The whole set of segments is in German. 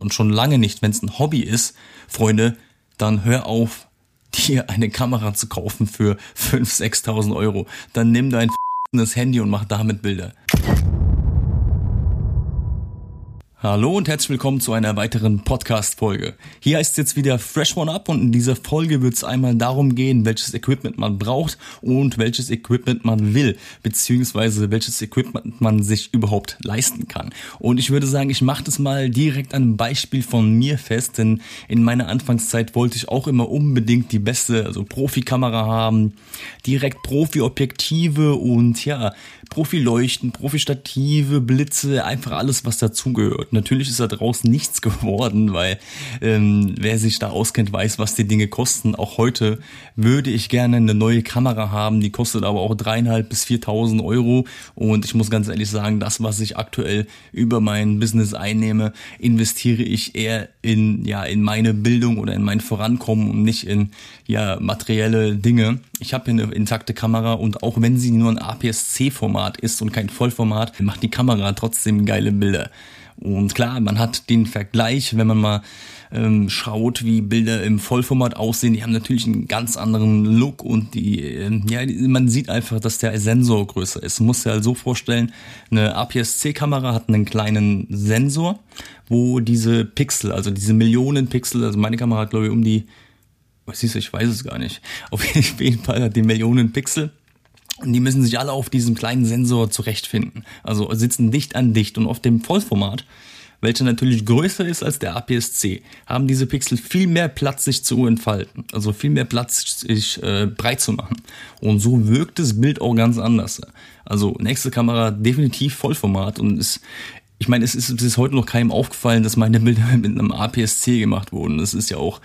und schon lange nicht, wenn es ein Hobby ist, Freunde, dann hör auf, dir eine Kamera zu kaufen für 5.000, 6.000 Euro. Dann nimm dein Handy und mach damit Bilder. Hallo und herzlich willkommen zu einer weiteren Podcast-Folge. Hier heißt es jetzt wieder Fresh One Up und in dieser Folge wird es einmal darum gehen, welches Equipment man braucht und welches Equipment man will, beziehungsweise welches Equipment man sich überhaupt leisten kann. Und ich würde sagen, ich mache das mal direkt an einem Beispiel von mir fest, denn in meiner Anfangszeit wollte ich auch immer unbedingt die beste, also Profikamera haben, direkt Profi-Objektive und ja, Profi-Leuchten, Profi-Stative, Blitze, einfach alles, was dazugehört. Natürlich ist da draußen nichts geworden, weil ähm, wer sich da auskennt, weiß, was die Dinge kosten. Auch heute würde ich gerne eine neue Kamera haben, die kostet aber auch dreieinhalb bis viertausend Euro. Und ich muss ganz ehrlich sagen, das, was ich aktuell über mein Business einnehme, investiere ich eher in ja in meine Bildung oder in mein Vorankommen und nicht in ja materielle Dinge. Ich habe hier eine intakte Kamera und auch wenn sie nur ein APS-C-Format ist und kein Vollformat, macht die Kamera trotzdem geile Bilder. Und klar, man hat den Vergleich, wenn man mal ähm, schaut, wie Bilder im Vollformat aussehen. Die haben natürlich einen ganz anderen Look und die, äh, ja, man sieht einfach, dass der Sensor größer ist. Man muss sich halt so vorstellen, eine APS-C-Kamera hat einen kleinen Sensor, wo diese Pixel, also diese Millionen Pixel, also meine Kamera hat glaube ich um die, was ist, ich weiß es gar nicht. Auf jeden Fall hat die Millionen Pixel und die müssen sich alle auf diesem kleinen Sensor zurechtfinden. Also sitzen dicht an dicht. Und auf dem Vollformat, welcher natürlich größer ist als der APS-C, haben diese Pixel viel mehr Platz, sich zu entfalten. Also viel mehr Platz, sich äh, breit zu machen. Und so wirkt das Bild auch ganz anders. Also nächste Kamera definitiv Vollformat und ist ich meine, es ist, ist heute noch keinem aufgefallen, dass meine Bilder mit einem APS-C gemacht wurden. Das ist ja auch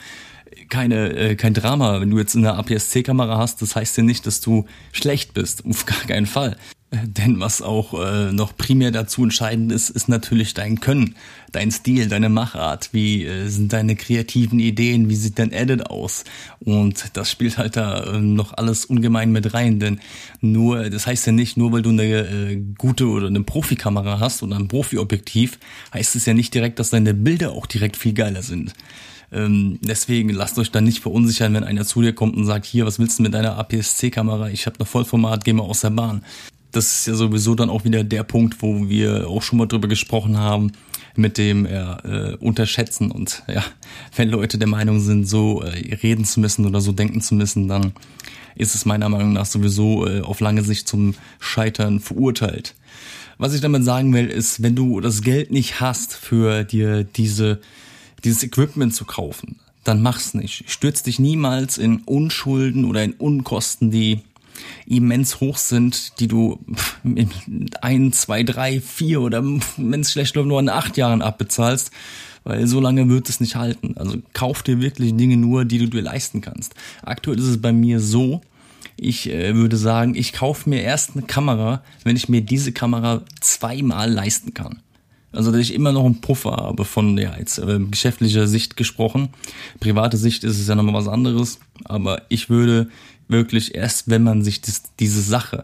keine, äh, kein Drama. Wenn du jetzt eine APS-C-Kamera hast, das heißt ja nicht, dass du schlecht bist. Auf gar keinen Fall. Äh, denn was auch äh, noch primär dazu entscheidend ist, ist natürlich dein Können, dein Stil, deine Machart. Wie äh, sind deine kreativen Ideen? Wie sieht dein Edit aus? Und das spielt halt da äh, noch alles ungemein mit rein. Denn nur, das heißt ja nicht, nur weil du eine äh, gute oder eine Profikamera hast oder ein Profi-Objektiv, heißt es ja nicht direkt, dass deine Bilder auch direkt viel geiler sind. Ähm, deswegen lasst euch dann nicht verunsichern, wenn einer zu dir kommt und sagt, hier, was willst du mit deiner APS-C-Kamera? Ich habe eine Vollformat, geh mal aus der Bahn. Das ist ja sowieso dann auch wieder der Punkt, wo wir auch schon mal drüber gesprochen haben, mit dem äh, Unterschätzen. Und ja, wenn Leute der Meinung sind, so äh, reden zu müssen oder so denken zu müssen, dann ist es meiner Meinung nach sowieso äh, auf lange Sicht zum Scheitern verurteilt. Was ich damit sagen will, ist, wenn du das Geld nicht hast für dir diese dieses Equipment zu kaufen, dann mach's nicht. Stürz dich niemals in Unschulden oder in Unkosten, die immens hoch sind, die du in ein, zwei, drei, vier oder wenn es schlecht läuft, nur in acht Jahren abbezahlst, weil so lange wird es nicht halten. Also kauf dir wirklich Dinge nur, die du dir leisten kannst. Aktuell ist es bei mir so, ich äh, würde sagen, ich kaufe mir erst eine Kamera, wenn ich mir diese Kamera zweimal leisten kann. Also, dass ich immer noch einen Puffer habe von, ja, jetzt äh, geschäftlicher Sicht gesprochen. Private Sicht ist es ja nochmal was anderes. Aber ich würde wirklich erst, wenn man sich das, diese Sache,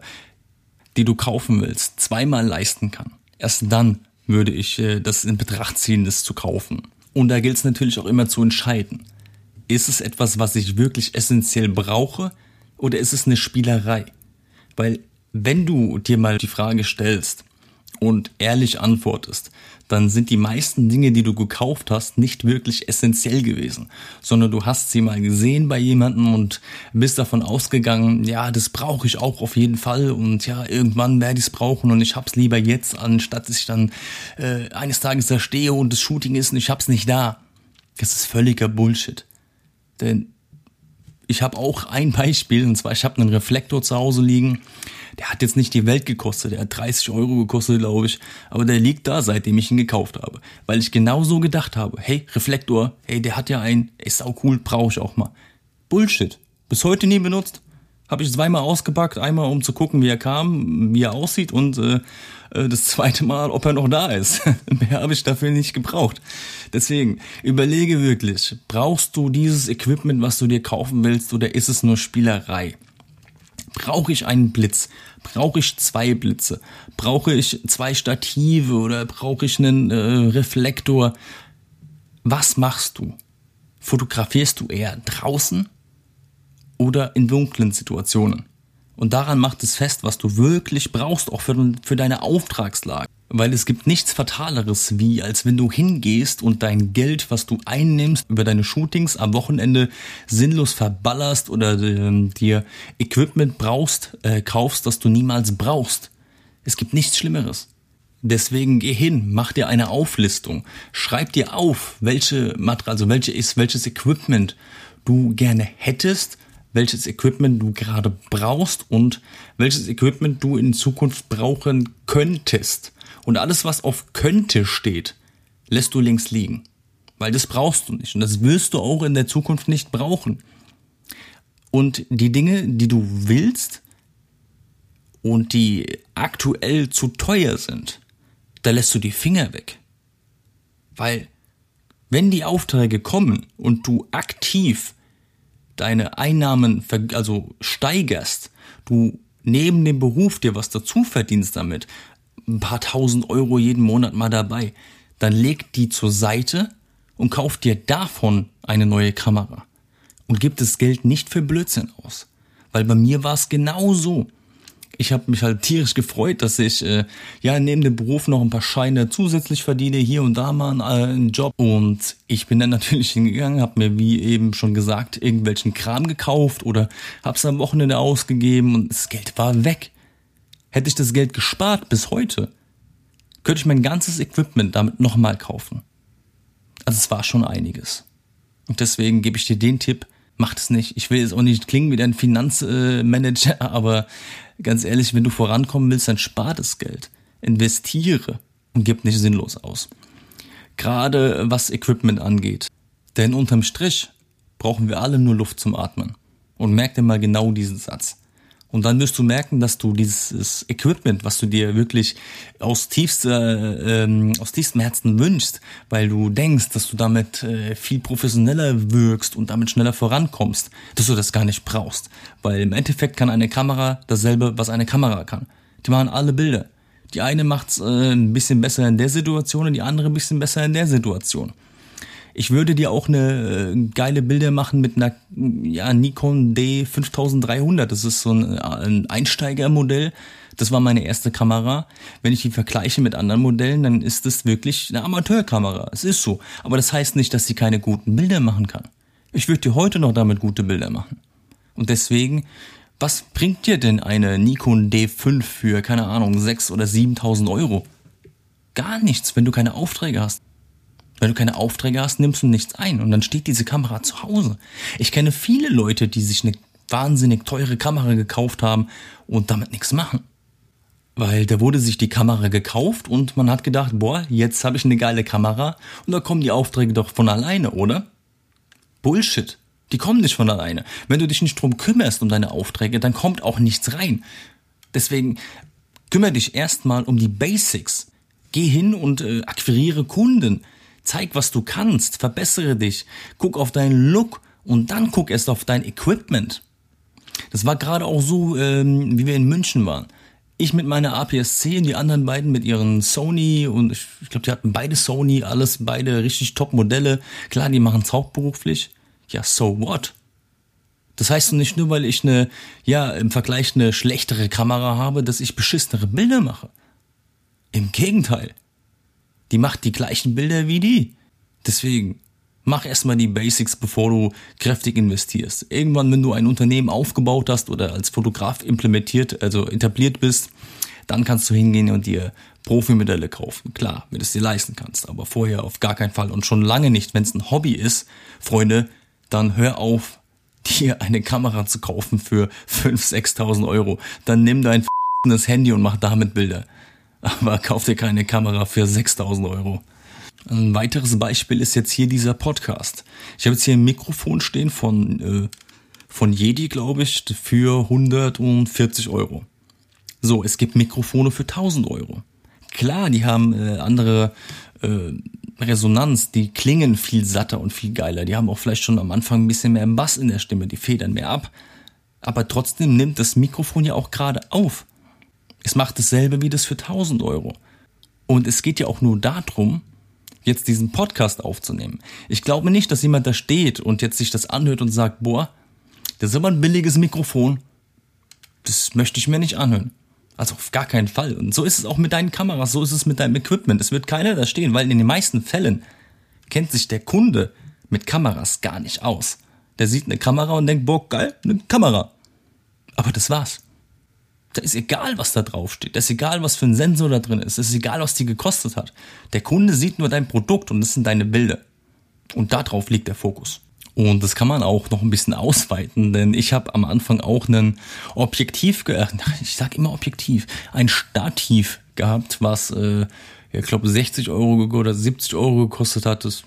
die du kaufen willst, zweimal leisten kann, erst dann würde ich äh, das in Betracht ziehen, das zu kaufen. Und da gilt es natürlich auch immer zu entscheiden. Ist es etwas, was ich wirklich essentiell brauche oder ist es eine Spielerei? Weil wenn du dir mal die Frage stellst, und ehrlich antwortest, dann sind die meisten Dinge, die du gekauft hast, nicht wirklich essentiell gewesen, sondern du hast sie mal gesehen bei jemandem und bist davon ausgegangen, ja, das brauche ich auch auf jeden Fall und ja, irgendwann werde ich es brauchen und ich hab's lieber jetzt, anstatt dass ich dann äh, eines Tages da stehe und das Shooting ist und ich hab's nicht da. Das ist völliger Bullshit. Denn ich habe auch ein Beispiel, und zwar ich habe einen Reflektor zu Hause liegen, der hat jetzt nicht die Welt gekostet, der hat 30 Euro gekostet, glaube ich. Aber der liegt da, seitdem ich ihn gekauft habe. Weil ich genau so gedacht habe, hey, Reflektor, hey, der hat ja einen, ist auch cool, brauche ich auch mal. Bullshit. Bis heute nie benutzt. Habe ich zweimal ausgepackt, einmal um zu gucken, wie er kam, wie er aussieht und äh, äh das zweite Mal, ob er noch da ist. Mehr habe ich dafür nicht gebraucht. Deswegen, überlege wirklich, brauchst du dieses Equipment, was du dir kaufen willst, oder ist es nur Spielerei? Brauche ich einen Blitz? Brauche ich zwei Blitze? Brauche ich zwei Stative oder brauche ich einen äh, Reflektor? Was machst du? Fotografierst du eher draußen oder in dunklen Situationen? Und daran macht es fest, was du wirklich brauchst, auch für, für deine Auftragslage. Weil es gibt nichts Fataleres, wie als wenn du hingehst und dein Geld, was du einnimmst über deine Shootings am Wochenende sinnlos verballerst oder äh, dir Equipment brauchst, äh, kaufst, das du niemals brauchst. Es gibt nichts Schlimmeres. Deswegen geh hin, mach dir eine Auflistung, schreib dir auf, welche Material, also welche ist, welches Equipment du gerne hättest, welches Equipment du gerade brauchst und welches Equipment du in Zukunft brauchen könntest. Und alles, was auf könnte steht, lässt du links liegen. Weil das brauchst du nicht. Und das wirst du auch in der Zukunft nicht brauchen. Und die Dinge, die du willst und die aktuell zu teuer sind, da lässt du die Finger weg. Weil, wenn die Aufträge kommen und du aktiv deine Einnahmen also steigerst, du neben dem Beruf dir was dazu verdienst damit, ein paar tausend Euro jeden Monat mal dabei, dann leg die zur Seite und kauf dir davon eine neue Kamera. Und gib das Geld nicht für Blödsinn aus. Weil bei mir war es genau so ich habe mich halt tierisch gefreut, dass ich äh, ja neben dem Beruf noch ein paar Scheine zusätzlich verdiene, hier und da mal einen, äh, einen Job. Und ich bin dann natürlich hingegangen, habe mir wie eben schon gesagt irgendwelchen Kram gekauft oder habe es am Wochenende ausgegeben und das Geld war weg. Hätte ich das Geld gespart bis heute, könnte ich mein ganzes Equipment damit nochmal kaufen. Also es war schon einiges. Und deswegen gebe ich dir den Tipp, macht es nicht. Ich will jetzt auch nicht klingen wie ein Finanzmanager, aber ganz ehrlich, wenn du vorankommen willst, dann spar das Geld. Investiere und gib nicht sinnlos aus. Gerade was Equipment angeht. Denn unterm Strich brauchen wir alle nur Luft zum Atmen. Und merk dir mal genau diesen Satz. Und dann wirst du merken, dass du dieses Equipment, was du dir wirklich aus tiefster, ähm, aus tiefstem Herzen wünschst, weil du denkst, dass du damit äh, viel professioneller wirkst und damit schneller vorankommst, dass du das gar nicht brauchst. Weil im Endeffekt kann eine Kamera dasselbe, was eine Kamera kann. Die machen alle Bilder. Die eine macht's äh, ein bisschen besser in der Situation und die andere ein bisschen besser in der Situation. Ich würde dir auch eine äh, geile Bilder machen mit einer ja, Nikon D5300. Das ist so ein, ein Einsteigermodell. Das war meine erste Kamera. Wenn ich die vergleiche mit anderen Modellen, dann ist das wirklich eine Amateurkamera. Es ist so. Aber das heißt nicht, dass sie keine guten Bilder machen kann. Ich würde dir heute noch damit gute Bilder machen. Und deswegen, was bringt dir denn eine Nikon D5 für, keine Ahnung, 6.000 oder 7.000 Euro? Gar nichts, wenn du keine Aufträge hast. Wenn du keine Aufträge hast, nimmst du nichts ein und dann steht diese Kamera zu Hause. Ich kenne viele Leute, die sich eine wahnsinnig teure Kamera gekauft haben und damit nichts machen. Weil da wurde sich die Kamera gekauft und man hat gedacht, boah, jetzt habe ich eine geile Kamera und da kommen die Aufträge doch von alleine, oder? Bullshit. Die kommen nicht von alleine. Wenn du dich nicht drum kümmerst um deine Aufträge, dann kommt auch nichts rein. Deswegen kümmere dich erstmal um die Basics. Geh hin und äh, akquiriere Kunden. Zeig, was du kannst, verbessere dich, guck auf deinen Look und dann guck erst auf dein Equipment. Das war gerade auch so, ähm, wie wir in München waren. Ich mit meiner APS-C und die anderen beiden mit ihren Sony und ich, ich glaube, die hatten beide Sony, alles beide richtig Top-Modelle. Klar, die machen es hauptberuflich. Ja, so what? Das heißt nicht nur, weil ich eine, ja, im Vergleich eine schlechtere Kamera habe, dass ich beschissenere Bilder mache. Im Gegenteil. Die macht die gleichen Bilder wie die. Deswegen, mach erstmal die Basics, bevor du kräftig investierst. Irgendwann, wenn du ein Unternehmen aufgebaut hast oder als Fotograf implementiert, also etabliert bist, dann kannst du hingehen und dir Profimodelle kaufen. Klar, wenn du es dir leisten kannst, aber vorher auf gar keinen Fall und schon lange nicht, wenn es ein Hobby ist, Freunde, dann hör auf, dir eine Kamera zu kaufen für 5.000, 6.000 Euro. Dann nimm dein Handy und mach damit Bilder aber kauf dir keine Kamera für 6000 Euro. Ein weiteres Beispiel ist jetzt hier dieser Podcast. Ich habe jetzt hier ein Mikrofon stehen von, äh, von Jedi, glaube ich, für 140 Euro. So, es gibt Mikrofone für 1000 Euro. Klar, die haben äh, andere äh, Resonanz, die klingen viel satter und viel geiler. Die haben auch vielleicht schon am Anfang ein bisschen mehr Bass in der Stimme, die federn mehr ab. Aber trotzdem nimmt das Mikrofon ja auch gerade auf. Es macht dasselbe wie das für 1000 Euro. Und es geht ja auch nur darum, jetzt diesen Podcast aufzunehmen. Ich glaube nicht, dass jemand da steht und jetzt sich das anhört und sagt, boah, das ist aber ein billiges Mikrofon. Das möchte ich mir nicht anhören. Also auf gar keinen Fall. Und so ist es auch mit deinen Kameras, so ist es mit deinem Equipment. Es wird keiner da stehen, weil in den meisten Fällen kennt sich der Kunde mit Kameras gar nicht aus. Der sieht eine Kamera und denkt, boah, geil, eine Kamera. Aber das war's. Da ist egal, was da drauf steht. Das ist egal, was für ein Sensor da drin ist. Das ist egal, was die gekostet hat. Der Kunde sieht nur dein Produkt und das sind deine Bilder. Und darauf liegt der Fokus. Und das kann man auch noch ein bisschen ausweiten, denn ich habe am Anfang auch einen Objektiv, ich sag immer Objektiv, ein Stativ gehabt, was, äh, ich glaube, 60 Euro oder 70 Euro gekostet hat. Das,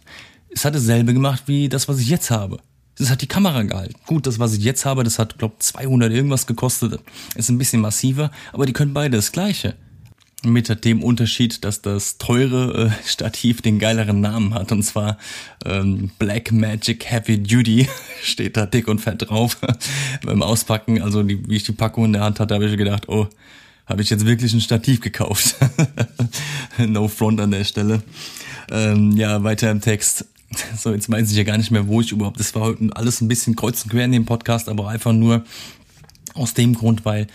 es hat dasselbe gemacht wie das, was ich jetzt habe. Das hat die Kamera gehalten. Gut, das, was ich jetzt habe, das hat, glaube 200 irgendwas gekostet. Ist ein bisschen massiver, aber die können beide das Gleiche. Mit dem Unterschied, dass das teure äh, Stativ den geileren Namen hat. Und zwar ähm, Black Magic Heavy Duty steht da dick und fett drauf. Beim Auspacken, also die, wie ich die Packung in der Hand hatte, habe ich gedacht, oh, habe ich jetzt wirklich ein Stativ gekauft. no front an der Stelle. Ähm, ja, weiter im Text. So, jetzt weiß ich ja gar nicht mehr, wo ich überhaupt. Das war heute alles ein bisschen kreuz und quer in dem Podcast, aber einfach nur aus dem Grund, weil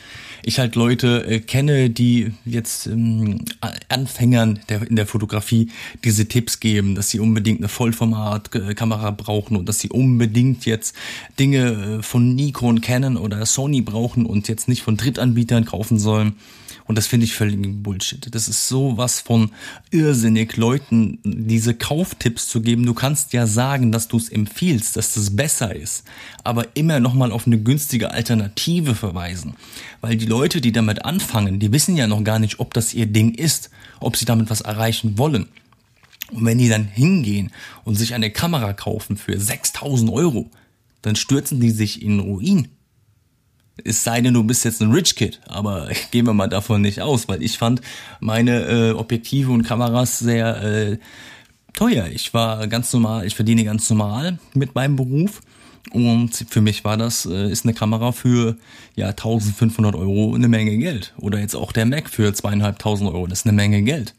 ich halt Leute äh, kenne, die jetzt ähm, Anfängern der, in der Fotografie diese Tipps geben, dass sie unbedingt eine Vollformat-Kamera brauchen und dass sie unbedingt jetzt Dinge äh, von Nikon, Canon oder Sony brauchen und jetzt nicht von Drittanbietern kaufen sollen. Und das finde ich völlig Bullshit. Das ist sowas von irrsinnig, Leuten diese Kauftipps zu geben. Du kannst ja sagen, dass du es empfiehlst, dass das besser ist, aber immer nochmal auf eine günstige Alternative verweisen. Weil die Leute, die damit anfangen, die wissen ja noch gar nicht, ob das ihr Ding ist, ob sie damit was erreichen wollen. Und wenn die dann hingehen und sich eine Kamera kaufen für 6000 Euro, dann stürzen die sich in Ruin. Es sei denn, du bist jetzt ein Rich Kid, aber gehen wir mal davon nicht aus, weil ich fand meine äh, Objektive und Kameras sehr äh, teuer. Ich war ganz normal, ich verdiene ganz normal mit meinem Beruf und für mich war das, äh, ist eine Kamera für ja 1500 Euro eine Menge Geld. Oder jetzt auch der Mac für zweieinhalbtausend Euro, das ist eine Menge Geld.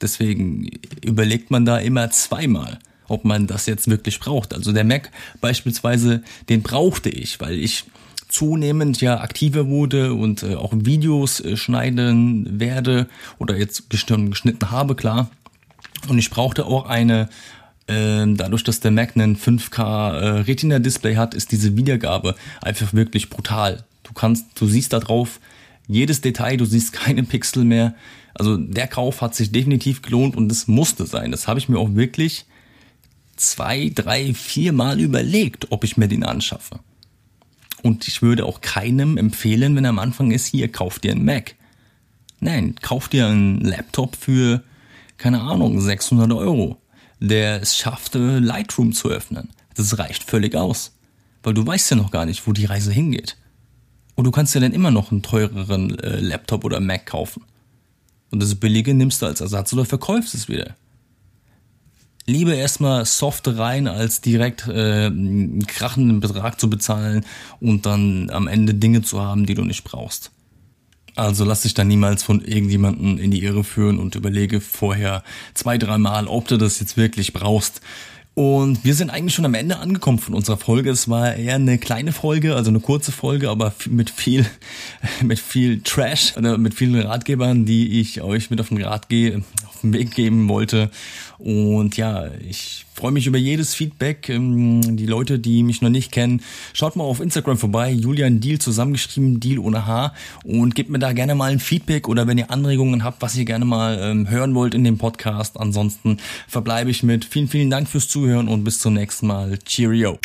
Deswegen überlegt man da immer zweimal, ob man das jetzt wirklich braucht. Also der Mac beispielsweise, den brauchte ich, weil ich zunehmend ja aktiver wurde und äh, auch Videos äh, schneiden werde oder jetzt geschnitten habe, klar. Und ich brauchte auch eine, äh, dadurch, dass der Mac einen 5K äh, Retina-Display hat, ist diese Wiedergabe einfach wirklich brutal. Du kannst, du siehst da drauf jedes Detail, du siehst keine Pixel mehr. Also der Kauf hat sich definitiv gelohnt und es musste sein. Das habe ich mir auch wirklich zwei, drei, vier Mal überlegt, ob ich mir den anschaffe. Und ich würde auch keinem empfehlen, wenn er am Anfang ist, hier, kauf dir einen Mac. Nein, kauf dir einen Laptop für, keine Ahnung, 600 Euro, der es schafft, äh, Lightroom zu öffnen. Das reicht völlig aus. Weil du weißt ja noch gar nicht, wo die Reise hingeht. Und du kannst dir dann immer noch einen teureren äh, Laptop oder Mac kaufen. Und das billige nimmst du als Ersatz oder verkaufst es wieder lieber erstmal soft rein, als direkt äh, einen krachenden Betrag zu bezahlen und dann am Ende Dinge zu haben, die du nicht brauchst. Also lass dich da niemals von irgendjemanden in die Irre führen und überlege vorher zwei, dreimal, ob du das jetzt wirklich brauchst. Und wir sind eigentlich schon am Ende angekommen von unserer Folge. Es war eher eine kleine Folge, also eine kurze Folge, aber mit viel, mit viel Trash, oder mit vielen Ratgebern, die ich euch mit auf den Rat gehe, den Weg geben wollte. Und ja, ich freue mich über jedes Feedback. Ähm, die Leute, die mich noch nicht kennen, schaut mal auf Instagram vorbei, Julian Deal zusammengeschrieben, Deal ohne H und gebt mir da gerne mal ein Feedback oder wenn ihr Anregungen habt, was ihr gerne mal ähm, hören wollt in dem Podcast. Ansonsten verbleibe ich mit vielen, vielen Dank fürs Zuhören und bis zum nächsten Mal. Cheerio.